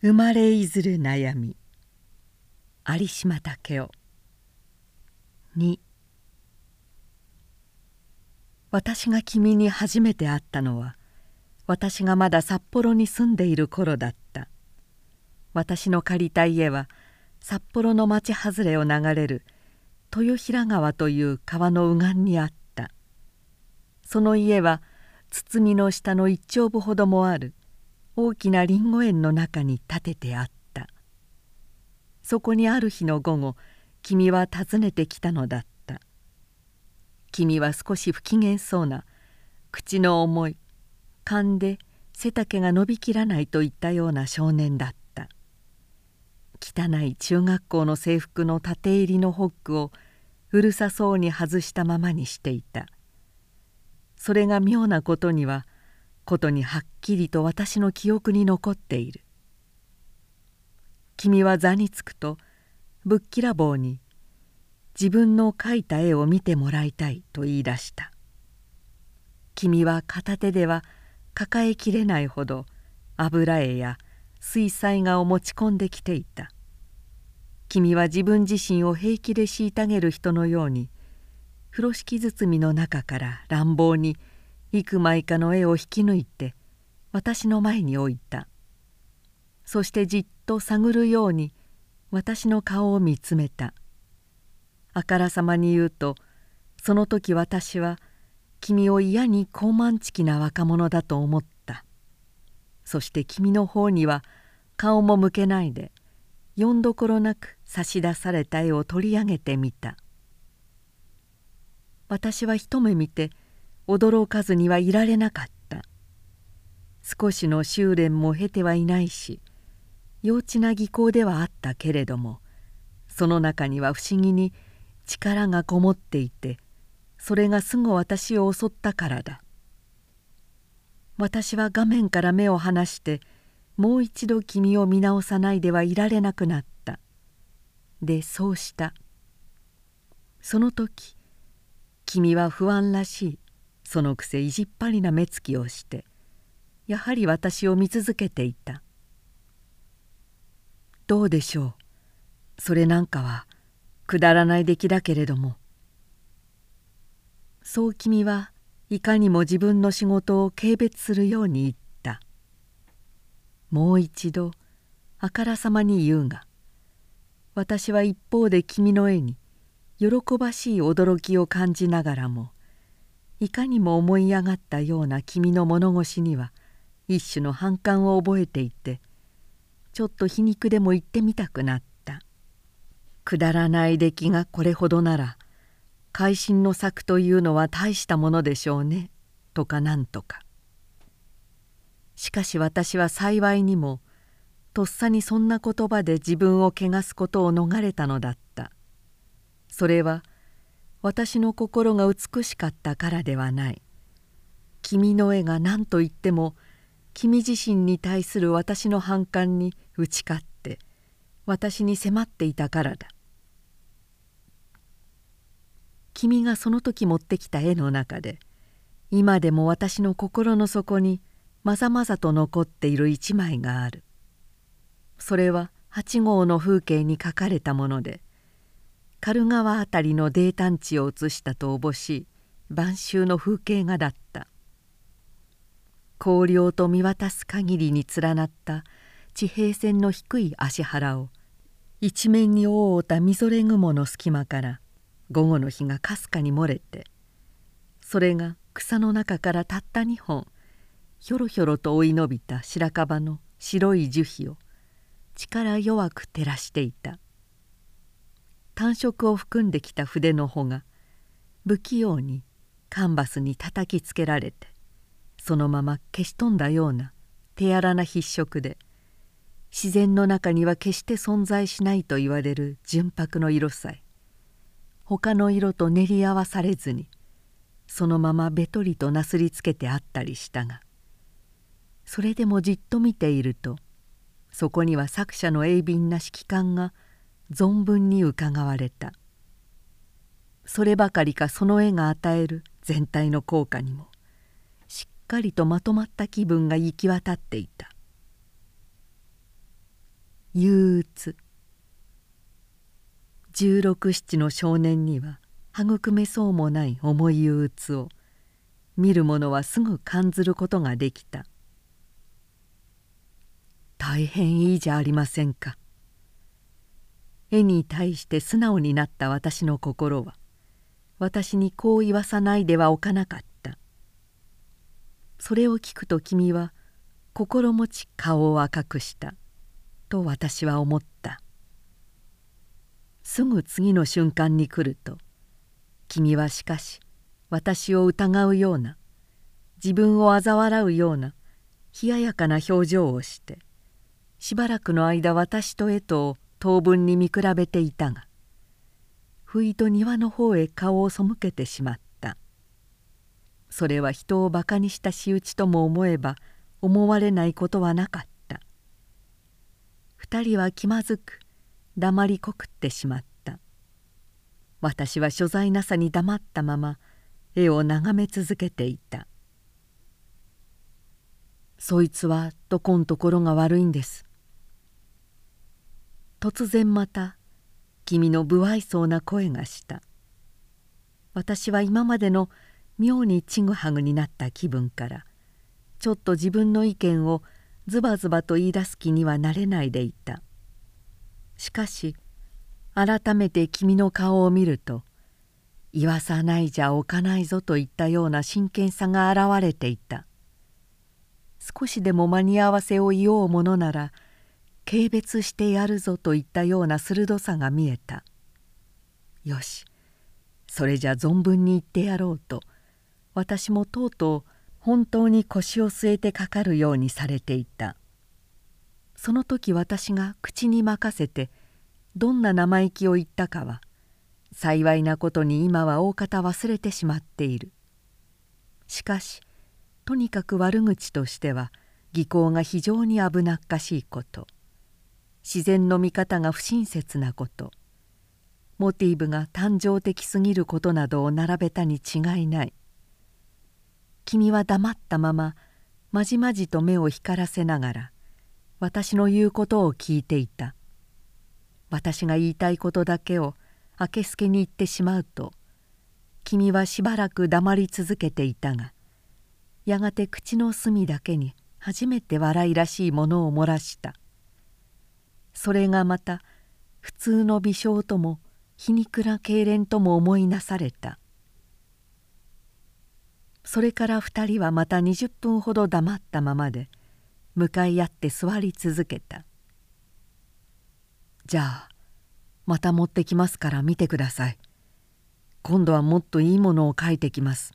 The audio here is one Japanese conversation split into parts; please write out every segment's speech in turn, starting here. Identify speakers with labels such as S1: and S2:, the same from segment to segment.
S1: 生まれいずる悩み。有島武雄。2私が君に初めて会ったのは私がまだ札幌に住んでいる頃だった。私の借りた家は札幌の町外れを流れる豊平川という川の右岸にあった。その家は堤の下の一丁部ほどもある。大きなりんご園の中に建ててあった。そこにある日の午後君は訪ねてきたのだった。君は少し不機嫌そうな口の重い勘で背丈が伸びきらないといったような少年だった。汚い中学校の制服の縦入りのホックをうるさそうに外したままにしていた。それが妙なことにはことにはっきりと私の記憶に残っている。君は座につくとぶっきらぼうに自分の描いた絵を見てもらいたいと言い出した。君は片手では抱えきれないほど油絵や水彩画を持ち込んできていた。君は自分自身を平気で虐げる人のように風呂敷包みの中から乱暴に幾枚かの絵を引き抜いて私の前に置いた。そしてじっと探るように私の顔を見つめた。あからさまに言うとその時私は君を嫌に高慢ちきな若者だと思った。そして君の方には顔も向けないでよんどころなく差し出された絵を取り上げてみた。私は一目見て驚かずにはいられなかった。少しの修練も経てはいないし幼稚な技巧ではあったけれどもその中には不思議に力がこもっていてそれがすぐ私を襲ったからだ。私は画面から目を離してもう一度君を見直さないではいられなくなった。でそうした。その時君は不安らしい。そのくせ意地っ張りな目つきをしてやはり私を見続けていた「どうでしょう。それなんかはくだらない出来だけれども」そう君はいかにも自分の仕事を軽蔑するように言った。もう一度あからさまに言うが私は一方で君の絵に喜ばしい驚きを感じながらもいかにも思い上がったような君の物腰には一種の反感を覚えていてちょっと皮肉でも言ってみたくなった。くだらない出来がこれほどなら会心の作というのは大したものでしょうねとかなんとか。しかし私は幸いにもとっさにそんな言葉で自分を汚すことを逃れたのだった。それは私の心が美しかったからではない。君の絵が何と言っても君自身に対する私の反感に打ち勝って私に迫っていたからだ。君がその時持ってきた絵の中で今でも私の心の底にまざまざと残っている一枚がある。それは八号の風景に描かれたもので狩川辺りの泥炭地を写したとおぼしい晩秋の風景画だった。荒涼と見渡す限りに連なった地平線の低い足原を一面に覆うたみぞれ雲の隙間から午後の日がかすかに漏れてそれが草の中からたった2本ひょろひょろと追い伸びた白樺の白い樹皮を力弱く照らしていた。単色を含んできた筆の穂が不器用にカンバスに叩きつけられてそのまま消し飛んだような手荒な筆色で自然の中には決して存在しないと言われる純白の色さえ他の色と練り合わされずにそのままべとりとなすりつけてあったりしたがそれでもじっと見ているとそこには作者の鋭敏な指揮官が存分にうかがわれた。そればかりかその絵が与える全体の効果にもしっかりとまとまった気分が行き渡っていた。憂鬱。十六七の少年には育めそうもない重い憂鬱を見る者はすぐ感ずることができた。大変いいじゃありませんか。絵に対して素直になった私の心は私にこう言わさないではおかなかった。それを聞くと君は心持ち顔を赤くしたと私は思った。すぐ次の瞬間に来ると君はしかし私を疑うような自分を嘲笑うような冷ややかな表情をしてしばらくの間私と江とを当分に見比べていたが不意と庭の方へ顔を背けてしまった。それは人をバカにした仕打ちとも思えば思われないことはなかった。二人は気まずく黙りこくってしまった。私は所在なさに黙ったまま絵を眺め続けていたそいつはどこんところが悪いんです。突然また君の不愛想な声がした。私は今までの妙にちぐはぐになった気分からちょっと自分の意見をズバズバと言い出す気にはなれないでいた。しかし改めて君の顔を見ると言わさないじゃおかないぞといったような真剣さが現れていた。少しでも間に合わせを言おうものなら軽蔑してやるぞといったような鋭さが見えた。よしそれじゃ存分に言ってやろうと私もとうとう本当に腰を据えてかかるようにされていた。その時私が口に任せてどんな生意気を言ったかは幸いなことに今は大方忘れてしまっている。しかしとにかく悪口としては技巧が非常に危なっかしいこと。自然の見方が不親切なこと。モティブが誕生的すぎることなどを並べたに違いない。君は黙ったまままじまじと目を光らせながら私の言うことを聞いていた。私が言いたいことだけをあけすけに言ってしまうと君はしばらく黙り続けていたがやがて口の隅だけに初めて笑いらしいものを漏らした「それがまた普通の微笑とも皮肉な痙攣とも思いなされた。それから二人はまた20分ほど黙ったままで向かい合って座り続けた「じゃあまた持ってきますから見てください。今度はもっといいものを書いてきます」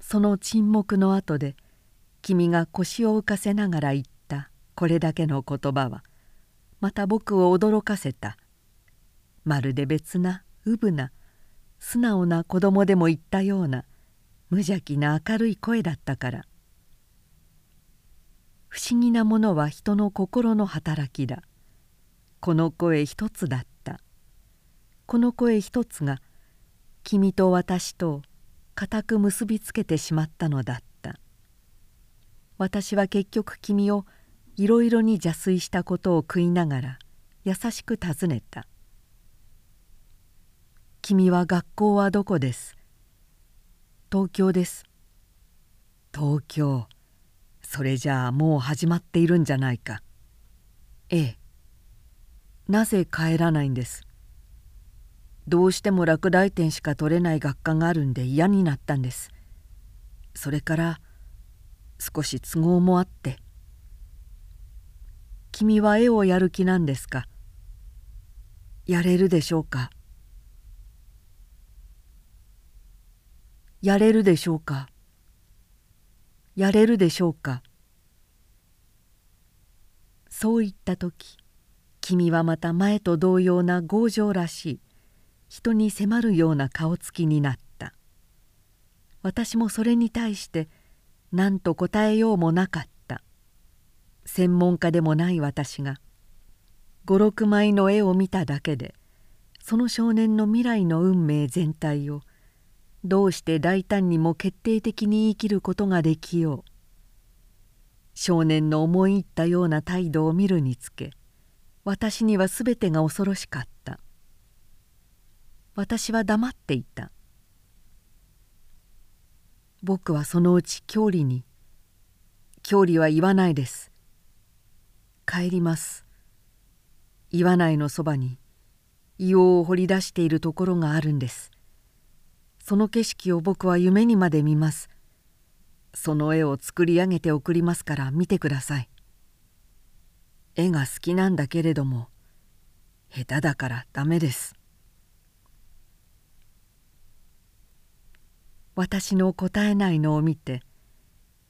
S1: その沈黙の後で君が腰を浮かせながら言った。これだけの言葉はまた僕を驚かせた。まるで別なうぶな素直な子供でも言ったような無邪気な明るい声だったから。不思議なものは人の心の働きだ。この声一つだった。この声一つが君と私と固く結びつけてしまったのだった。私は結局君をいろいろに邪推したことを食いながら優しく尋ねた「君は学校はどこです?」「東京です」「東京それじゃあもう始まっているんじゃないか」「ええ」「なぜ帰らないんです?」どうしても落第点しか取れない学科があるんで嫌になったんですそれから少し都合もあって君は絵をやる気なんですか？やれるでしょうか？やれるでしょうか？やれるでしょうか？そう言った時君はまた前と同様な強情らしい人に迫るような顔つきになった。私もそれに対して何と答えようもなかった。専門家でもない私が56枚の絵を見ただけでその少年の未来の運命全体をどうして大胆にも決定的に言い切ることができよう。少年の思い入ったような態度を見るにつけ私には全てが恐ろしかった。私は黙っていた。僕はそのうち郷里に「郷里は言わないです」「帰ります」岩内のそばに硫黄を掘り出しているところがあるんです。その景色を僕は夢にまで見ます。その絵を作り上げて送りますから見てください。絵が好きなんだけれども下手だからダメです。私の答えないのを見て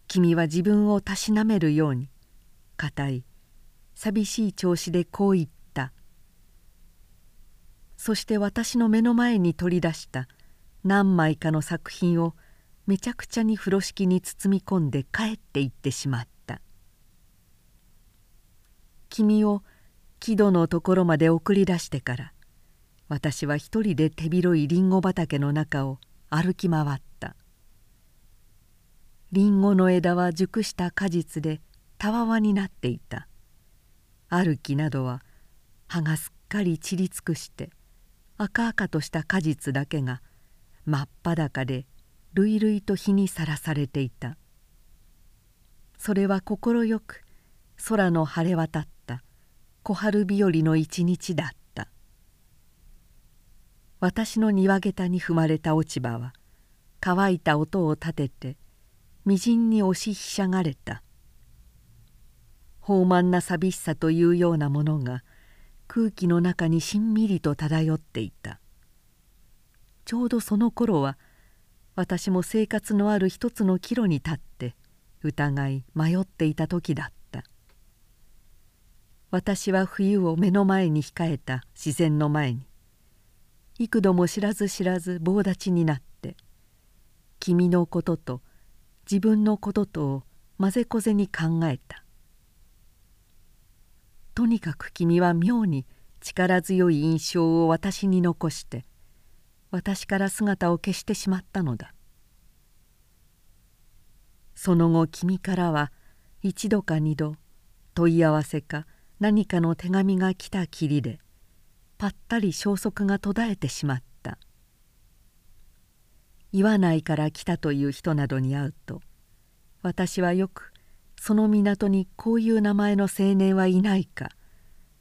S1: 君は自分をたしなめるように固い寂しい調子でこう言った。そして私の目の前に取り出した何枚かの作品をめちゃくちゃに風呂敷に包み込んで帰っていってしまった。君を木戸のところまで送り出してから私は一人で手広いりんご畑の中を歩き回った。りんごの枝は熟した果実でたわわになっていた。歩きなどは葉がすっかり散り尽くして赤々とした果実だけが真っ裸で累々と日にさらされていた。それは快く空の晴れ渡った。小春日和の一日だった。私の庭下駄に踏まれた落ち葉は乾いた音を立ててみじんに押しひしゃがれた。豊満な寂しさというようなものが空気の中にしんみりと漂っていた。ちょうどその頃は私も生活のある一つの岐路に立って疑い迷っていた時だった。私は冬を目の前に控えた自然の前に幾度も知らず知らず棒立ちになって君のことと自分のこととをまぜこぜに考えた。とにかく君は妙に力強い印象を私に残して私から姿を消してしまったのだ。その後君からは一度か二度問い合わせか何かの手紙が来たきりでぱったり消息が途絶えてしまった。岩内から来たという人などに会うと私はよくその港にこういう名前の青年はいないか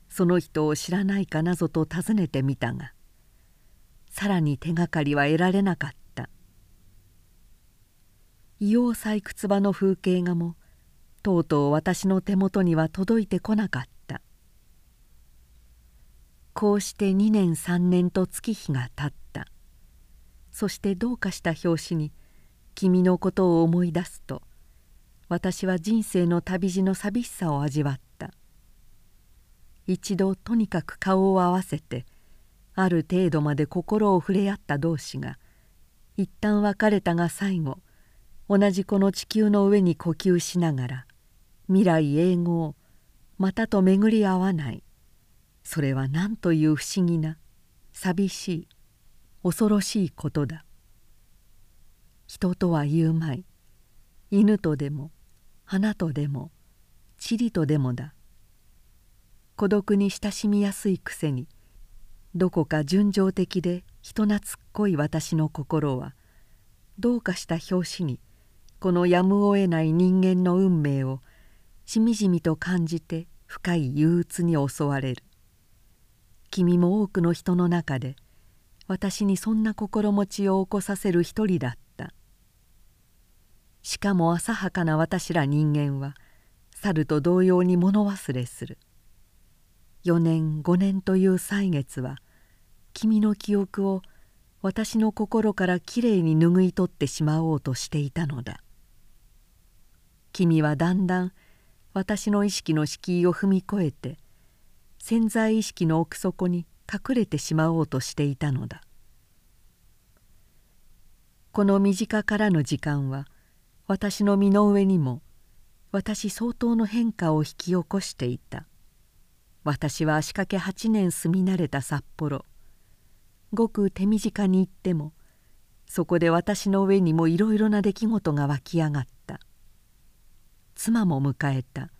S1: その人を知らないかなぞと尋ねてみたがさらに手がかりは得られなかった。硫黄採掘場の風景画もとうとう私の手元には届いてこなかった。こうして2年3年と月日がたった。そしてどうかした拍子に君のことを思い出すと私は人生の旅路の寂しさを味わった。一度とにかく顔を合わせてある程度まで心を触れ合った同士が一旦別れたが最後同じこの地球の上に呼吸しながら未来永劫またと巡り合わない。それは何という不思議な寂しい恐ろしいことだ。人とは言うまい。犬とでも花とでも塵とでもだ。孤独に親しみやすいくせにどこか純情的で人懐っこい私の心はどうかした拍子にこのやむを得ない人間の運命をしみじみと感じて深い憂鬱に襲われる。君も多くの人の中で私にそんな心持ちを起こさせる一人だった。しかも浅はかな私ら人間は猿と同様に物忘れする。4年5年という歳月は君の記憶を私の心からきれいに拭い取ってしまおうとしていたのだ。君はだんだん私の意識の敷居を踏み越えて潜在意識の奥底に隠れてしまおうとしていたのだ。この身近からの時間は私の身の上にも私相当の変化を引き起こしていた。私は足掛け8年住み慣れた札幌。ごく手短に言ってもそこで私の上にもいろいろな出来事が湧き上がった。妻も迎えた。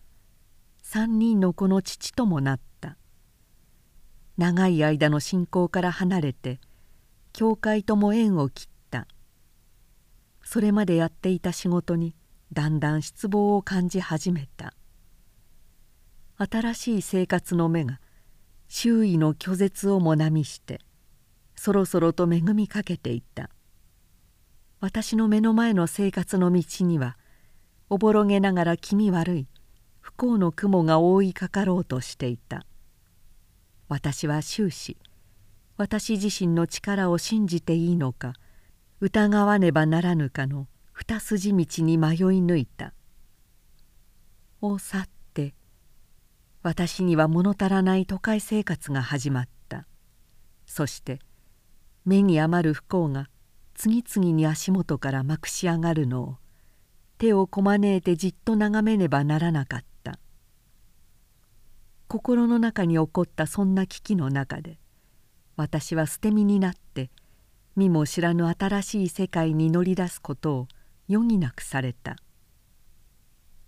S1: 3人の子の父ともなった。長い間の信仰から離れて教会とも縁を切っそれまでやっていた仕事にだんだん失望を感じ始めた。新しい生活の芽が周囲の拒絶をもなみしてそろそろと恵みかけていた。私の目の前の生活の道にはおぼろげながら気味悪い不幸の雲が覆いかかろうとしていた。私は終始私自身の力を信じていいのか疑わねばならぬかの二筋道に迷い抜いた「を去って私には物足らない都会生活が始まった。そして目に余る不幸が次々に足元からまくし上がるのを手をこまねえてじっと眺めねばならなかった。心の中に起こったそんな危機の中で私は捨て身になって見も知らぬ新しい世界に乗り出すことを余儀なくされた。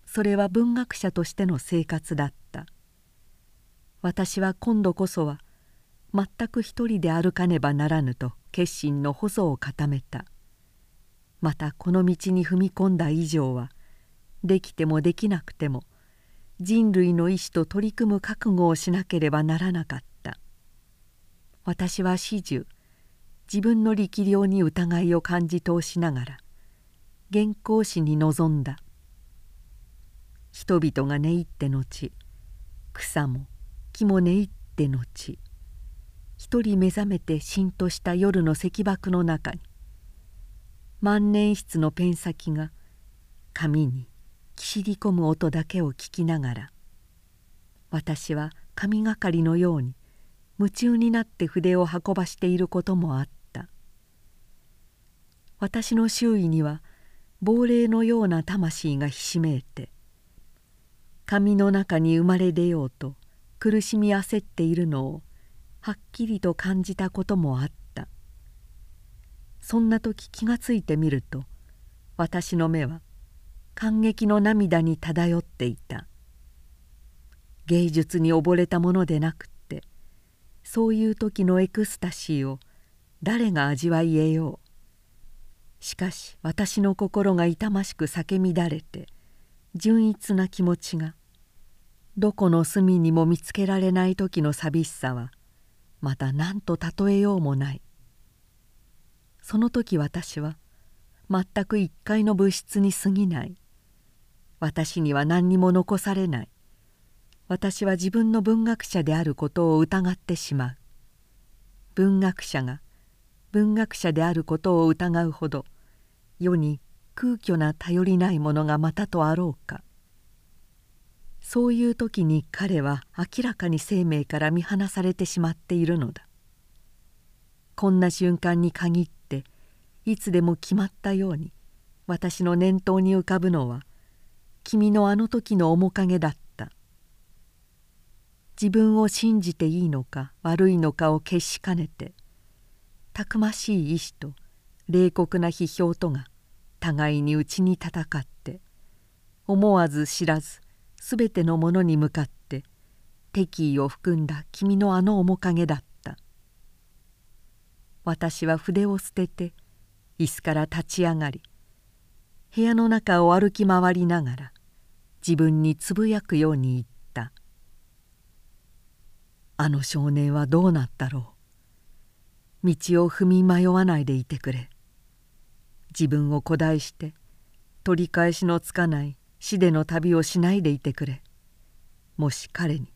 S1: それは文学者としての生活だった。私は今度こそは全く一人で歩かねばならぬと決心の細を固めた。またこの道に踏み込んだ以上はできてもできなくても人類の意志と取り組む覚悟をしなければならなかった。私は始終自分の力量に疑いを感じ通しながら原稿紙に臨んだ。人々が寝入って後草も木も寝入って後一人目覚めてしんとした夜の石箔の中に万年筆のペン先が紙にきしり込む音だけを聞きながら私は神がかりのように夢中になって筆を運ばしていることもあった。私の周囲には亡霊のような魂がひしめいて紙の中に生まれ出ようと苦しみ焦っているのをはっきりと感じたこともあった。そんな時気がついてみると私の目は感激の涙に漂っていた。芸術に溺れたものでなくってそういう時のエクスタシーを誰が味わい得よう。しかし私の心が痛ましく叫み乱れて純一な気持ちがどこの隅にも見つけられない時の寂しさはまた何と例えようもない。その時私は全く一階の物質に過ぎない。私には何にも残されない。私は自分の文学者であることを疑ってしまう。文学者が文学者であることを疑うほど世に空虚な頼りないものがまたとあろうか。そういう時に彼は明らかに生命から見放されてしまっているのだ。こんな瞬間に限っていつでも決まったように私の念頭に浮かぶのは君のあの時の面影だった。自分を信じていいのか悪いのかを決しかねてたくましい意志と冷酷な批評とが互いに内に戦って思わず知らず全てのものに向かって敵意を含んだ君のあの面影だった。私は筆を捨てて椅子から立ち上がり部屋の中を歩き回りながら自分につぶやくように言った「あの少年はどうなったろう。道を踏み迷わないでいてくれ。自分を誇大して取り返しのつかない死での旅をしないでいてくれ。もし彼に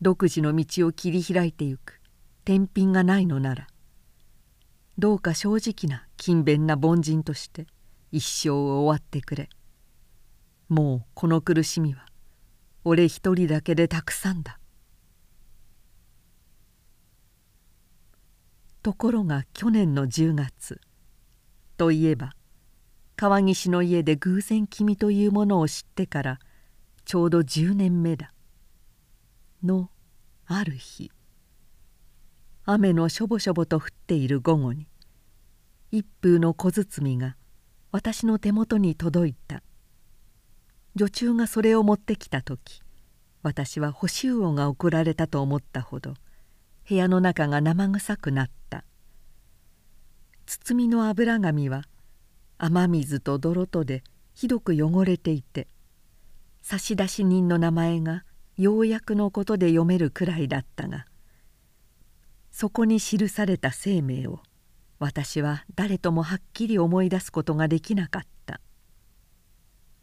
S1: 独自の道を切り開いてゆく天品がないのならどうか正直な勤勉な凡人として一生を終わってくれ。もうこの苦しみは俺一人だけでたくさんだ。ところが去年の10月。といえば川岸の家で偶然君というものを知ってからちょうど10年目だ。のある日雨のしょぼしょぼと降っている午後に一風の小包が私の手元に届いた。女中がそれを持ってきた時私は干し魚が送られたと思ったほど部屋の中が生臭くなった。包みの油紙は雨水と泥とでひどく汚れていて差出人の名前がようやくのことで読めるくらいだったがそこに記された生命を私は誰ともはっきり思い出すことができなかった。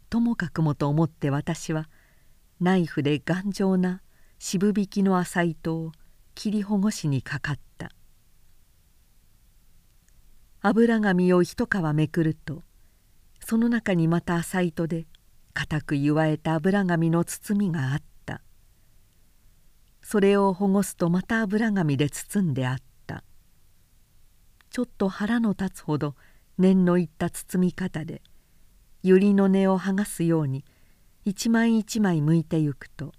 S1: ともかくもと思って私はナイフで頑丈な渋引きの浅糸を切りほぐしにかかった。油紙を一皮めくるとその中にまた浅糸で固く結わえた油紙の包みがあった。それをほごすとまた油紙で包んであった。ちょっと腹の立つほど念のいった包み方で百合の根を剥がすように一枚一枚剥いてゆくと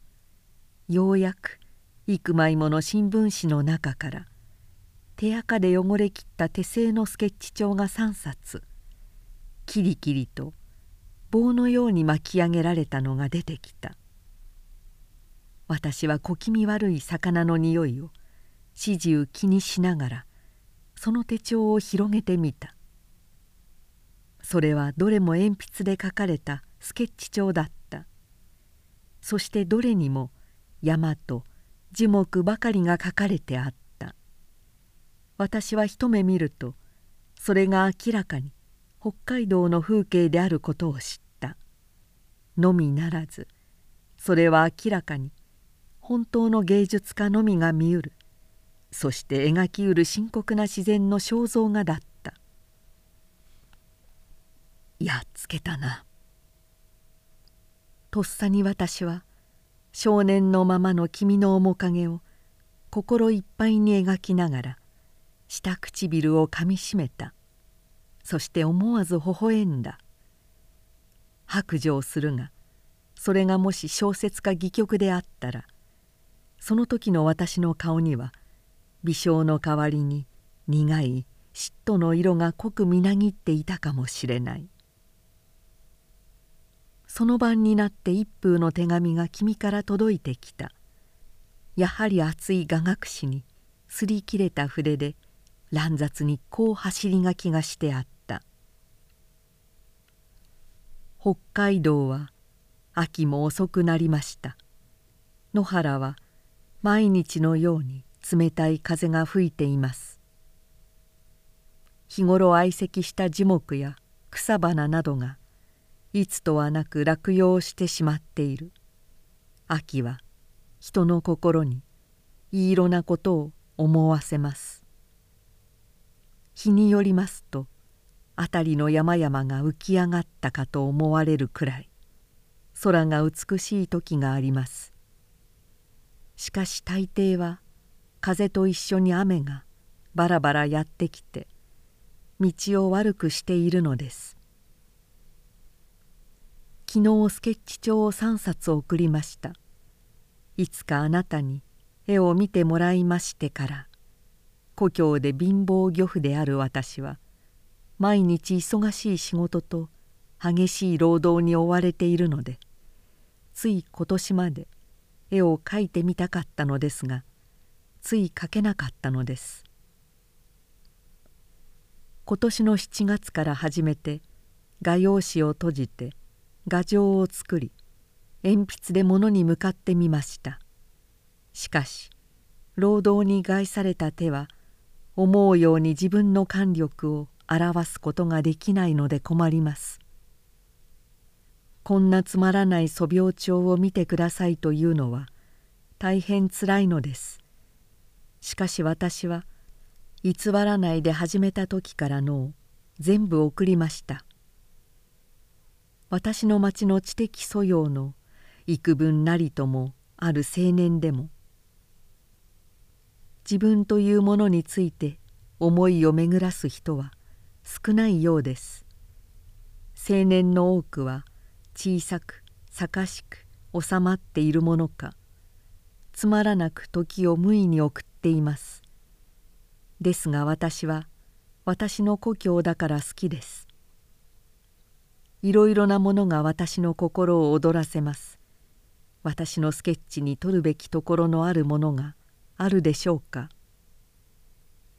S1: ようやく幾枚もの新聞紙の中から手垢で汚れきった手製のスケッチ帳が3冊キリキリと棒のように巻き上げられたのが出てきた。私は小気味悪い魚の匂いを始終気にしながらその手帳を広げてみた。それはどれも鉛筆で描かれたスケッチ帳だった。そしてどれにも山と樹木ばかりが書かれてあった。私は一目見るとそれが明らかに北海道の風景であることを知った。のみならずそれは明らかに本当の芸術家のみが見うる。そして描きうる深刻な自然の肖像画だった。やっつけたな。とっさに私は少年のままの君の面影を心いっぱいに描きながら下唇をかみしめた。そして思わず微笑んだ。白状するがそれがもし小説か戯曲であったらその時の私の顔には微笑の代わりに苦い嫉妬の色が濃くみなぎっていたかもしれない。その晩になって一封の手紙が君から届いてきた。やはり熱い雅楽詩にすり切れた筆で乱雑にこう走り書きがしてあった「北海道は秋も遅くなりました。野原は毎日のように冷たい風が吹いています。日頃愛席した樹木や草花などがいつとはなく落葉してしまっている。秋は人の心にいい色なことを思わせます。日によりますと辺りの山々が浮き上がったかと思われるくらい空が美しい時があります。しかし大抵は風と一緒に雨がバラバラやってきて道を悪くしているのです。昨日スケッチ帳を3冊送りました。いつかあなたに絵を見てもらいましてから故郷で貧乏漁夫である私は毎日忙しい仕事と激しい労働に追われているのでつい今年まで絵を描いてみたかったのですがつい描けなかったのです。今年の7月から始めて画用紙を閉じて画像を作り鉛筆で物に向かってみました。しかし労働に害された手は思うように自分の感力を表すことができないので困ります。こんなつまらない素描帳を見てくださいというのは大変つらいのです。しかし私は偽らないで始めた時からの全部送りました。私の町の知的素養の幾分なりともある青年でも自分というものについて思いを巡らす人は少ないようです。青年の多くは小さく盛しく収まっているものかつまらなく時を無意に送っています。ですが私は私の故郷だから好きです。いろいろなものが私の心を躍らせます。私のスケッチに取るべきところのあるものがあるでしょうか。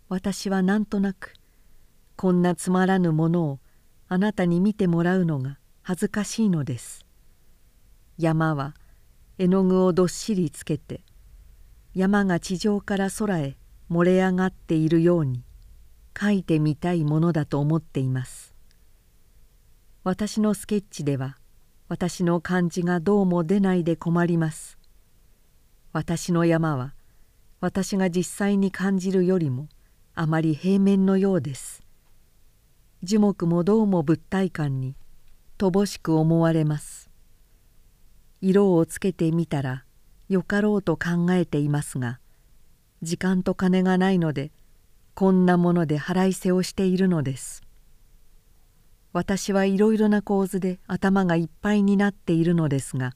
S1: 私はなんとなくこんなつまらぬものをあなたに見てもらうのが恥ずかしいのです。山は絵の具をどっしりつけて山が地上から空へ漏れ上がっているように描いてみたいものだと思っています。私のスケッチでは私の感じがどうも出ないで困ります。私の山は私が実際に感じるよりもあまり平面のようです。樹木もどうも物体感に乏しく思われます。色をつけてみたらよかろうと考えていますが時間と金がないのでこんなもので腹いせをしているのです。私はいろいろな構図で頭がいっぱいになっているのですが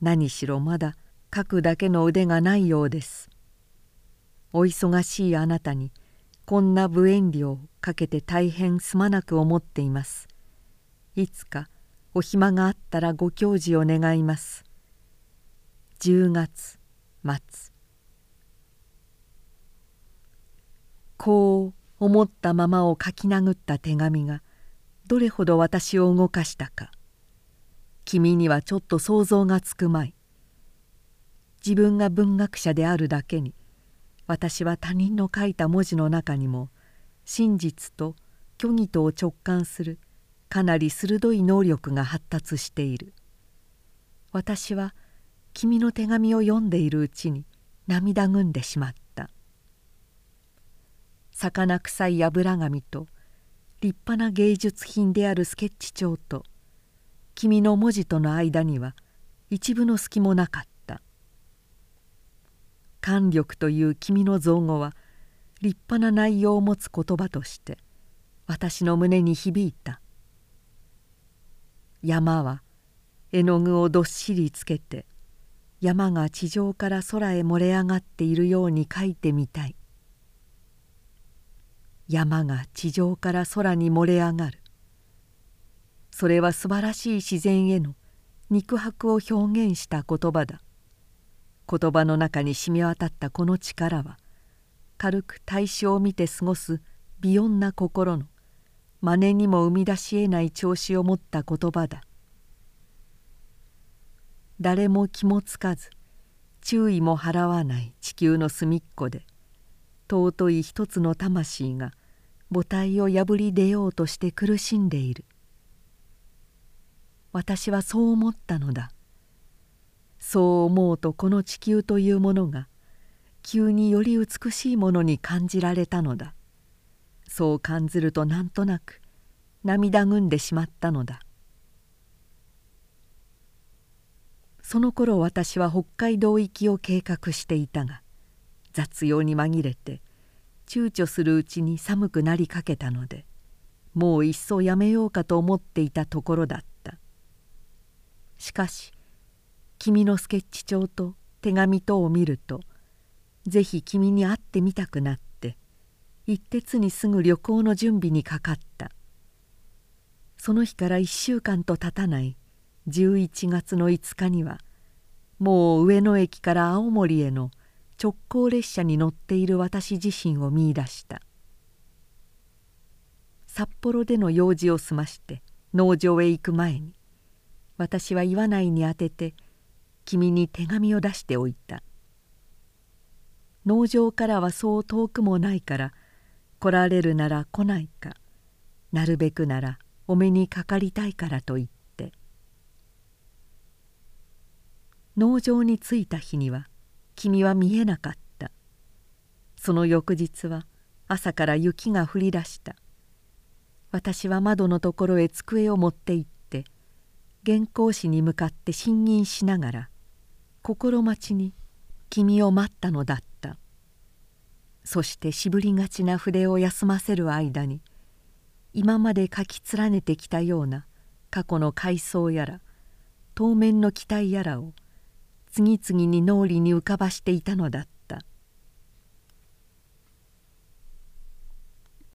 S1: 何しろまだ書くだけの腕がないようです。お忙しいあなたにこんな無遠慮をかけて大変すまなく思っています。いつかお暇があったらご教示を願います。10月末。こう思ったままを書き殴った手紙がどれほど私を動かしたか。君にはちょっと想像がつくまい。自分が文学者であるだけに私は他人の書いた文字の中にも真実と虚偽とを直感するかなり鋭い能力が発達している。私は君の手紙を読んでいるうちに涙ぐんでしまった。魚臭い油紙と立派な芸術品であるスケッチ帳と君の文字との間には一分の隙もなかった。官力という君の造語は立派な内容を持つ言葉として私の胸に響いた。山は絵の具をどっしりつけて山が地上から空へ漏れ上がっているように描いてみたい。山が地上から空に漏れ上がる。それは素晴らしい自然への肉薄を表現した言葉だ。言葉の中に染み渡ったこの力は軽く大衆を見て過ごす微穏な心の真似にも生み出しえない調子を持った言葉だ。誰も気もつかず注意も払わない地球の隅っこで尊い一つの魂が母体を破り出ようとして苦しんでいる。私はそう思ったのだ。そう思うとこの地球というものが急により美しいものに感じられたのだ。そう感ずるとなんとなく涙ぐんでしまったのだ。その頃私は北海道行きを計画していたが雑用に紛れて躊躇するうちに寒くなりかけたのでもういっそやめようかと思っていたところだった。しかし君のスケッチ帳と手紙等を見るとぜひ君に会ってみたくなって一徹にすぐ旅行の準備にかかった。その日から1週間と経たない11月の5日にはもう上野駅から青森への直行列車に乗っている私自身を見いだした。札幌での用事を済まして農場へ行く前に私は岩内に宛てて君に手紙を出しておいた。農場からはそう遠くもないから来られるなら来ないかなるべくならお目にかかりたいからと言って。農場に着いた日には君は見えなかった。その翌日は朝から雪が降り出した。私は窓のところへ机を持って行って原稿紙に向かって審吟しながら心待ちに君を待ったのだった。そしてしぶりがちな筆を休ませる間に今まで書き連ねてきたような過去の回想やら当面の期待やらを次々に脳裏に浮かばしていたのだ